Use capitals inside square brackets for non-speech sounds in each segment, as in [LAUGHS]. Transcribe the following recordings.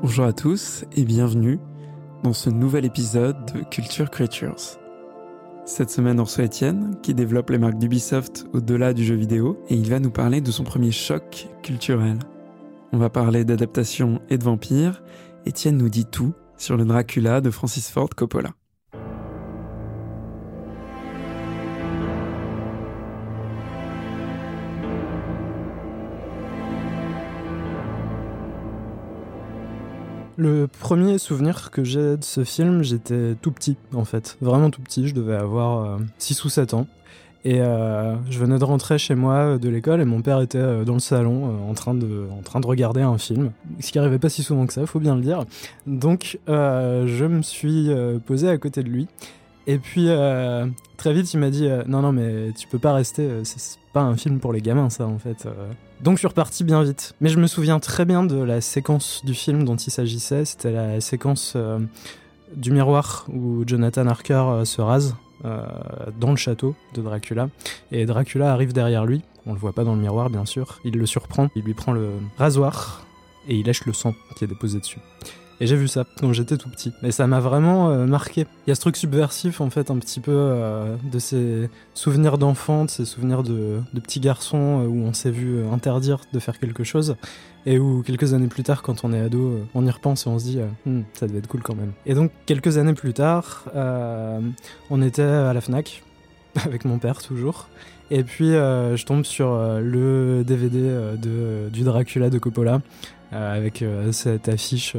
Bonjour à tous et bienvenue dans ce nouvel épisode de Culture Creatures. Cette semaine, on reçoit Étienne qui développe les marques d'Ubisoft au-delà du jeu vidéo et il va nous parler de son premier choc culturel. On va parler d'adaptation et de vampires. Étienne nous dit tout sur le Dracula de Francis Ford Coppola. Le premier souvenir que j'ai de ce film, j'étais tout petit en fait, vraiment tout petit, je devais avoir 6 euh, ou 7 ans. Et euh, je venais de rentrer chez moi euh, de l'école et mon père était dans le salon en, train de, regarder un film, ce qui arrivait pas si souvent que ça, faut bien le dire. Donc je me suis posé à côté de lui. Et puis très vite il m'a dit non non mais tu peux pas rester, c'est pas un film pour les gamins ça en fait. Donc je suis reparti bien vite. Mais je me souviens très bien de la séquence du film dont il s'agissait. C'était la séquence euh, du miroir où Jonathan Harker euh, se rase euh, dans le château de Dracula. Et Dracula arrive derrière lui. On le voit pas dans le miroir bien sûr. Il le surprend. Il lui prend le rasoir et il lèche le sang qui est déposé dessus. Et j'ai vu ça quand j'étais tout petit. Et ça m'a vraiment euh, marqué. Il y a ce truc subversif, en fait, un petit peu euh, de ces souvenirs d'enfants, de ces souvenirs de, de petits garçons euh, où on s'est vu interdire de faire quelque chose. Et où quelques années plus tard, quand on est ado, on y repense et on se dit, hmm, ça devait être cool quand même. Et donc, quelques années plus tard, on était à la Fnac, [LAUGHS] avec mon père toujours. Et puis, je tombe sur le DVD de, du Dracula de Coppola, avec cette affiche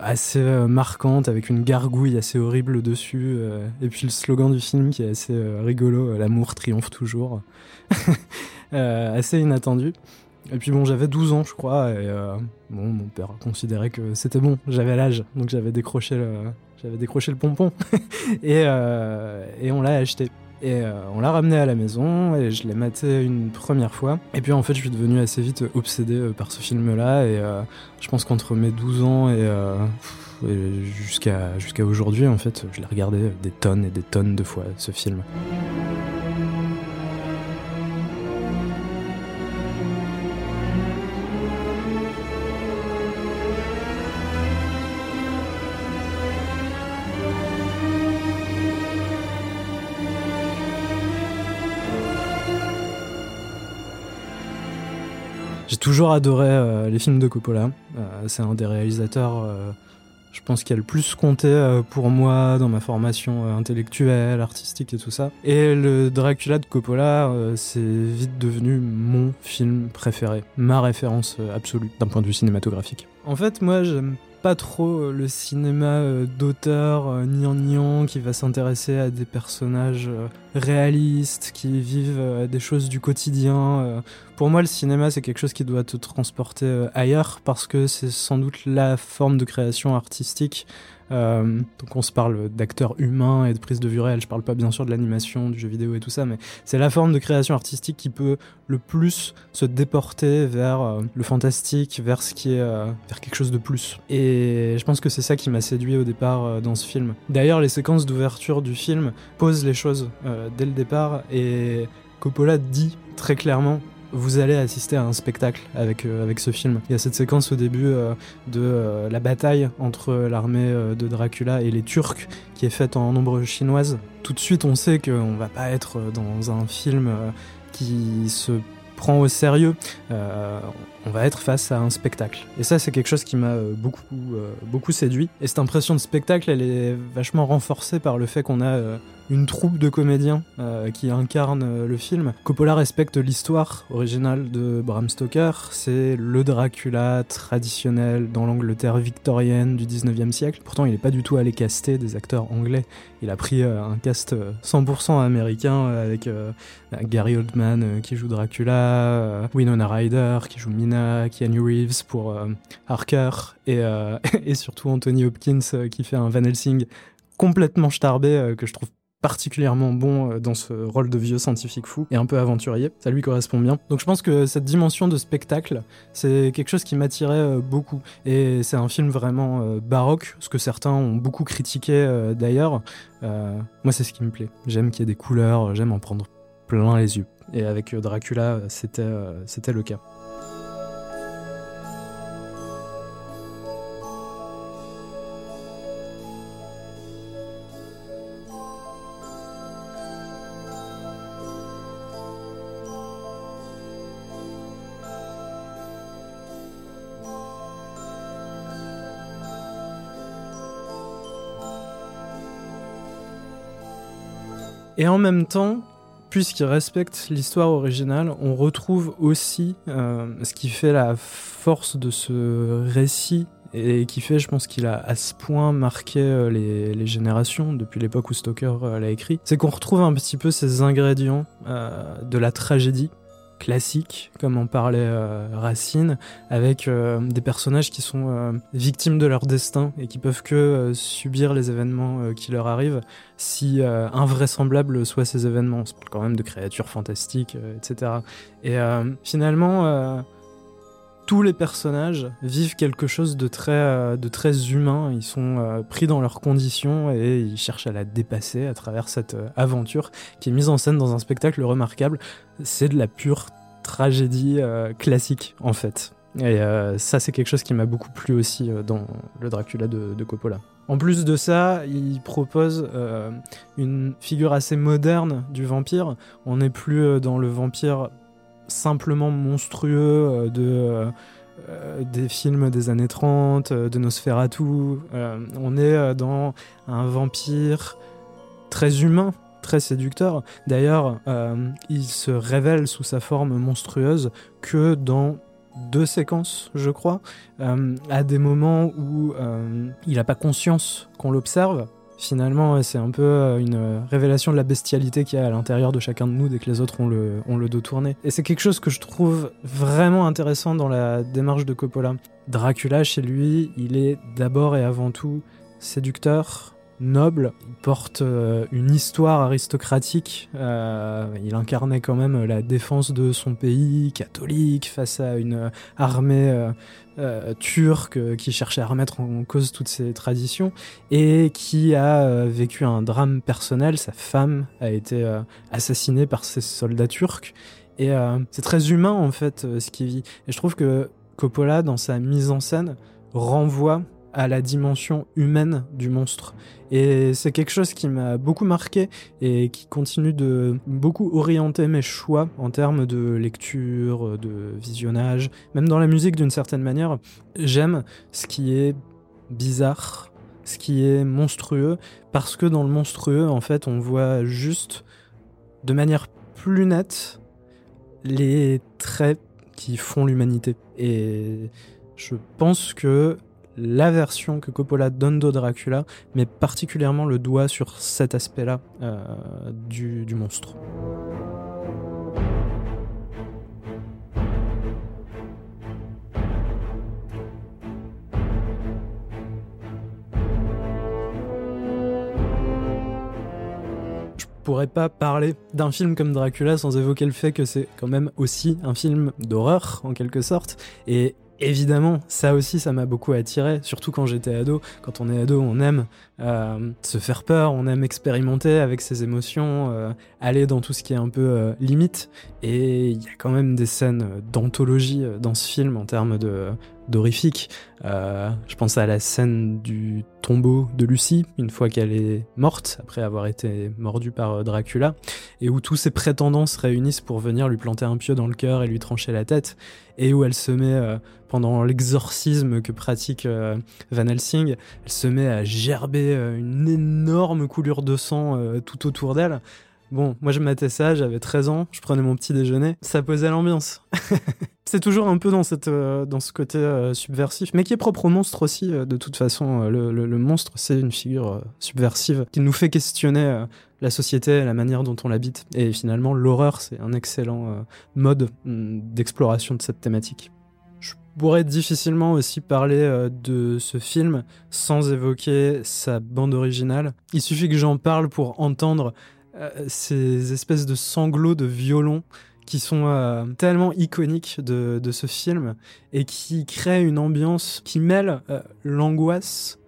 assez euh, marquante avec une gargouille assez horrible dessus euh, et puis le slogan du film qui est assez euh, rigolo l'amour triomphe toujours. [LAUGHS] Assez inattendu. Et puis bon j'avais 12 ans je crois et bon mon père considérait que c'était bon j'avais l'âge donc j'avais décroché le j'avais décroché le pompon. [LAUGHS] Et, et on l'a acheté et euh, on l'a ramené à la maison et je l'ai maté une première fois. Et puis en fait, je suis devenu assez vite obsédé euh, par ce film-là. Et euh, je pense qu'entre mes 12 ans et, jusqu'à jusqu'à aujourd'hui, en fait, je l'ai regardé des tonnes et des tonnes de fois, ce film. Toujours adoré euh, les films de Coppola. Euh, c'est un des réalisateurs, euh, je pense, qui a le plus compté pour moi dans ma formation intellectuelle, artistique et tout ça. Et le Dracula de Coppola, c'est vite devenu mon film préféré, ma référence absolue d'un point de vue cinématographique. En fait, moi, j'aime pas trop le cinéma d'auteur nian qui va s'intéresser à des personnages réalistes qui vivent des choses du quotidien pour moi, le cinéma, c'est quelque chose qui doit te transporter euh, ailleurs parce que c'est sans doute la forme de création artistique. Euh, donc on se parle d'acteurs humains et de prise de vue réelle. Je parle pas bien sûr de l'animation, du jeu vidéo et tout ça, mais c'est la forme de création artistique qui peut le plus se déporter vers euh, le fantastique, vers ce qui est vers quelque chose de plus. Et je pense que c'est ça qui m'a séduit au départ dans ce film. D'ailleurs, les séquences d'ouverture du film posent les choses dès le départ et Coppola dit très clairement vous allez assister à un spectacle avec, euh, avec ce film. Il y a cette séquence au début euh, de euh, la bataille entre l'armée de Dracula et les Turcs qui est faite en nombre chinoise. Tout de suite, on sait qu'on va pas être dans un film qui se prend au sérieux, on va être face à un spectacle. Et ça, c'est quelque chose qui m'a beaucoup, beaucoup séduit. Et cette impression de spectacle, elle est vachement renforcée par le fait qu'on a une troupe de comédiens euh, qui incarnent euh, le film. Coppola respecte l'histoire originale de Bram Stoker, c'est le Dracula traditionnel dans l'Angleterre victorienne du 19e siècle. Pourtant, il n'est pas du tout allé caster des acteurs anglais. Il a pris euh, un cast 100% américain avec Gary Oldman qui joue Dracula, Winona Ryder qui joue Mina, Keanu Reeves pour Harker et, [LAUGHS] et surtout Anthony Hopkins qui fait un Van Helsing complètement starbé que je trouve particulièrement bon euh, dans ce rôle de vieux scientifique fou et un peu aventurier. Ça lui correspond bien. Donc je pense que cette dimension de spectacle, c'est quelque chose qui m'attirait euh, beaucoup. Et c'est un film vraiment euh, baroque, ce que certains ont beaucoup critiqué d'ailleurs. moi, c'est ce qui me plaît. J'aime qu'il y ait des couleurs, j'aime en prendre plein les yeux. Et avec Dracula, c'était le cas. Et en même temps, puisqu'il respecte l'histoire originale, on retrouve aussi euh, ce qui fait la force de ce récit et qui fait, je pense qu'il a à ce point marqué euh, les, générations depuis l'époque où Stoker euh, l'a écrit, c'est qu'on retrouve un petit peu ces ingrédients de la tragédie classique, comme en parlait euh, Racine, avec euh, des personnages qui sont euh, victimes de leur destin et qui peuvent que subir les événements qui leur arrivent, si invraisemblables soient ces événements. On se parle quand même de créatures fantastiques, etc. Et finalement, tous les personnages vivent quelque chose de très, très humain. Ils sont pris dans leurs conditions et ils cherchent à la dépasser à travers cette aventure qui est mise en scène dans un spectacle remarquable. C'est de la pure tragédie euh, classique en fait. Et euh, ça, c'est quelque chose qui m'a beaucoup plu aussi euh, dans le Dracula de, Coppola. En plus de ça, il propose une figure assez moderne du vampire. On n'est plus dans le vampire simplement monstrueux de des films des années 30, de Nosferatu. on est dans un vampire très humain, très séducteur. D'ailleurs, euh, il se révèle sous sa forme monstrueuse que dans deux séquences, je crois, euh, à des moments où euh, il n'a pas conscience qu'on l'observe. Finalement, c'est un peu une révélation de la bestialité qu'il y a à l'intérieur de chacun de nous dès que les autres ont le, ont le dos tourné. Et c'est quelque chose que je trouve vraiment intéressant dans la démarche de Coppola. Dracula, chez lui, il est d'abord et avant tout séducteur, noble, il porte euh, une histoire aristocratique, euh, il incarnait quand même la défense de son pays catholique face à une armée euh, turque qui cherchait à remettre en cause toutes ses traditions et qui a vécu un drame personnel, sa femme a été assassinée par ces soldats turcs et c'est très humain en fait ce qu'il vit. Et je trouve que Coppola dans sa mise en scène renvoie à la dimension humaine du monstre. Et c'est quelque chose qui m'a beaucoup marqué et qui continue de beaucoup orienter mes choix en termes de lecture, de visionnage, même dans la musique d'une certaine manière. J'aime ce qui est bizarre, ce qui est monstrueux, parce que dans le monstrueux, en fait, on voit juste de manière plus nette les traits qui font l'humanité. Et je pense que la version que Coppola donne de Dracula, mais particulièrement le doigt sur cet aspect-là euh, du, du monstre. Je pourrais pas parler d'un film comme Dracula sans évoquer le fait que c'est quand même aussi un film d'horreur en quelque sorte et évidemment, ça aussi, ça m'a beaucoup attiré, surtout quand j'étais ado. Quand on est ado, on aime euh, se faire peur, on aime expérimenter avec ses émotions, euh, aller dans tout ce qui est un peu euh, limite. Et il y a quand même des scènes d'anthologie dans ce film en termes de d'horrifique. je pense à la scène du tombeau de Lucie, une fois qu'elle est morte, après avoir été mordue par Dracula, et où tous ses prétendants se réunissent pour venir lui planter un pieu dans le cœur et lui trancher la tête, et où elle se met, pendant l'exorcisme que pratique Van Helsing, elle se met à gerber euh, une énorme coulure de sang euh, tout autour d'elle. Bon, moi je matais ça, j'avais 13 ans, je prenais mon petit déjeuner, ça posait l'ambiance. [LAUGHS] c'est toujours un peu dans, cette, euh, dans ce côté subversif, mais qui est propre au monstre aussi. de toute façon, le, monstre, c'est une figure subversive qui nous fait questionner la société, la manière dont on l'habite. Et finalement, l'horreur, c'est un excellent mode mm, d'exploration de cette thématique pourrais difficilement aussi parler euh, de ce film sans évoquer sa bande originale. Il suffit que j'en parle pour entendre euh, ces espèces de sanglots de violon qui sont euh, tellement iconiques de, ce film et qui créent une ambiance qui mêle l'angoisse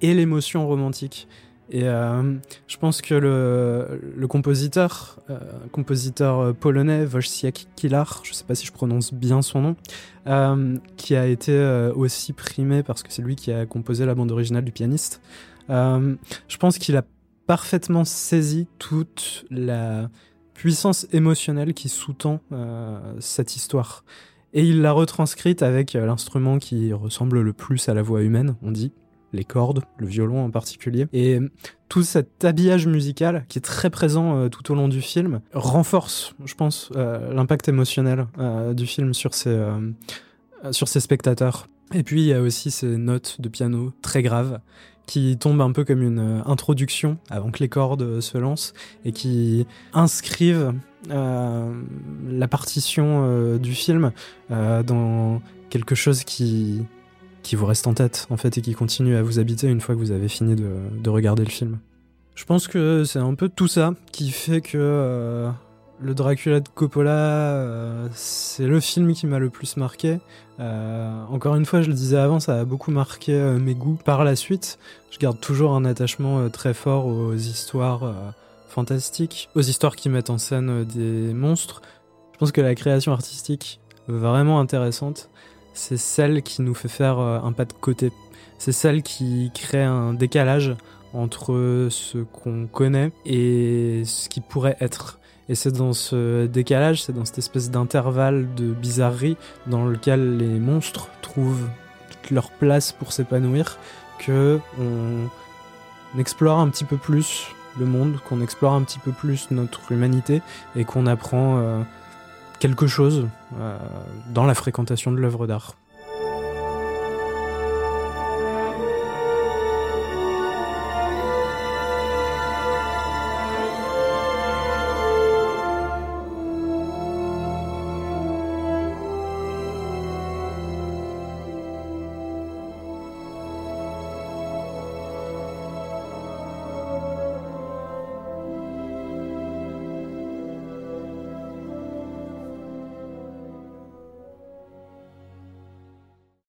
et l'émotion romantique. Et euh, je pense que le, compositeur, euh, compositeur polonais Wojciech Kilar, je ne sais pas si je prononce bien son nom, euh, qui a été euh, aussi primé parce que c'est lui qui a composé la bande originale du pianiste, euh, je pense qu'il a parfaitement saisi toute la puissance émotionnelle qui sous-tend cette histoire. Et il l'a retranscrite avec l'instrument qui ressemble le plus à la voix humaine, on dit, les cordes, le violon en particulier. Et tout cet habillage musical qui est très présent tout au long du film renforce, je pense, l'impact émotionnel du film sur ses, sur ses spectateurs. Et puis il y a aussi ces notes de piano très graves qui tombent un peu comme une euh, introduction avant que les cordes euh, se lancent et qui inscrivent euh, la partition du film dans quelque chose qui, qui vous reste en tête en fait et qui continue à vous habiter une fois que vous avez fini de, de regarder le film. Je pense que c'est un peu tout ça qui fait que le Dracula de Coppola, euh, c'est le film qui m'a le plus marqué. Euh, encore une fois, je le disais avant, ça a beaucoup marqué euh, mes goûts par la suite. Je garde toujours un attachement très fort aux histoires fantastiques, aux histoires qui mettent en scène des monstres. Je pense que la création artistique vraiment intéressante, c'est celle qui nous fait faire un pas de côté. C'est celle qui crée un décalage entre ce qu'on connaît et ce qui pourrait être. Et c'est dans ce décalage, c'est dans cette espèce d'intervalle de bizarrerie dans lequel les monstres trouvent toute leur place pour s'épanouir que on explore un petit peu plus le monde, qu'on explore un petit peu plus notre humanité et qu'on apprend euh, quelque chose euh, dans la fréquentation de l'œuvre d'art.